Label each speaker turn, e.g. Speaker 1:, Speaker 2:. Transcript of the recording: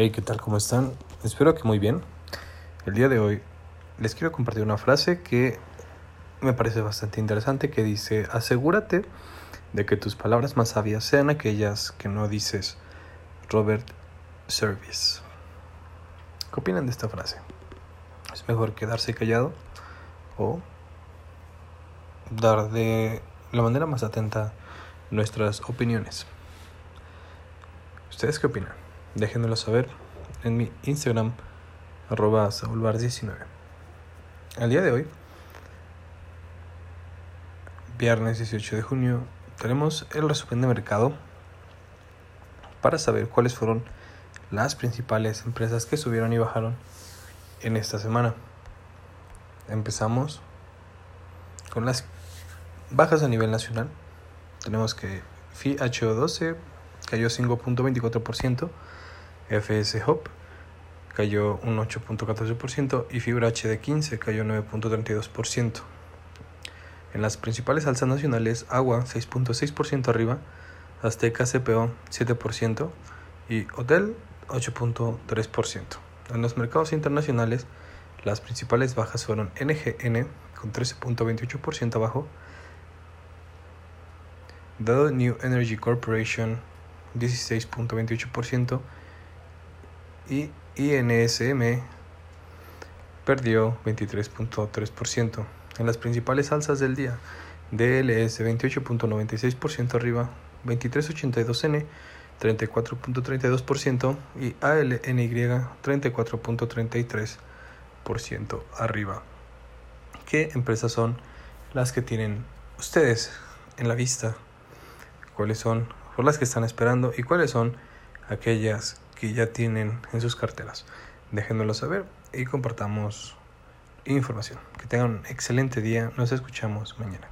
Speaker 1: Hey, ¿qué tal? ¿Cómo están? Espero que muy bien. El día de hoy les quiero compartir una frase que me parece bastante interesante que dice, asegúrate de que tus palabras más sabias sean aquellas que no dices Robert Service. ¿Qué opinan de esta frase? ¿Es mejor quedarse callado o dar de la manera más atenta nuestras opiniones? ¿Ustedes qué opinan? Déjenmelo saber en mi Instagram, arroba saulbar19. Al día de hoy, viernes 18 de junio, tenemos el resumen de mercado para saber cuáles fueron las principales empresas que subieron y bajaron en esta semana. Empezamos con las bajas a nivel nacional. Tenemos que FIHO12 cayó 5.24%, FS Hop cayó un 8.14% y Fibra HD15 cayó 9.32%. En las principales alzas nacionales, Agua 6.6% arriba, Azteca CPO 7% y Hotel 8.3%. En los mercados internacionales, las principales bajas fueron NGN con 13.28% abajo, Dado New Energy Corporation 16.28% y INSM perdió 23.3%. En las principales alzas del día, DLS 28.96% arriba, 2382N 34.32% y ALNY 34.33% arriba. ¿Qué empresas son las que tienen ustedes en la vista? ¿Cuáles son por las que están esperando y cuáles son aquellas que ya tienen en sus carteras. Déjenmelo saber y compartamos información. Que tengan un excelente día. Nos escuchamos mañana.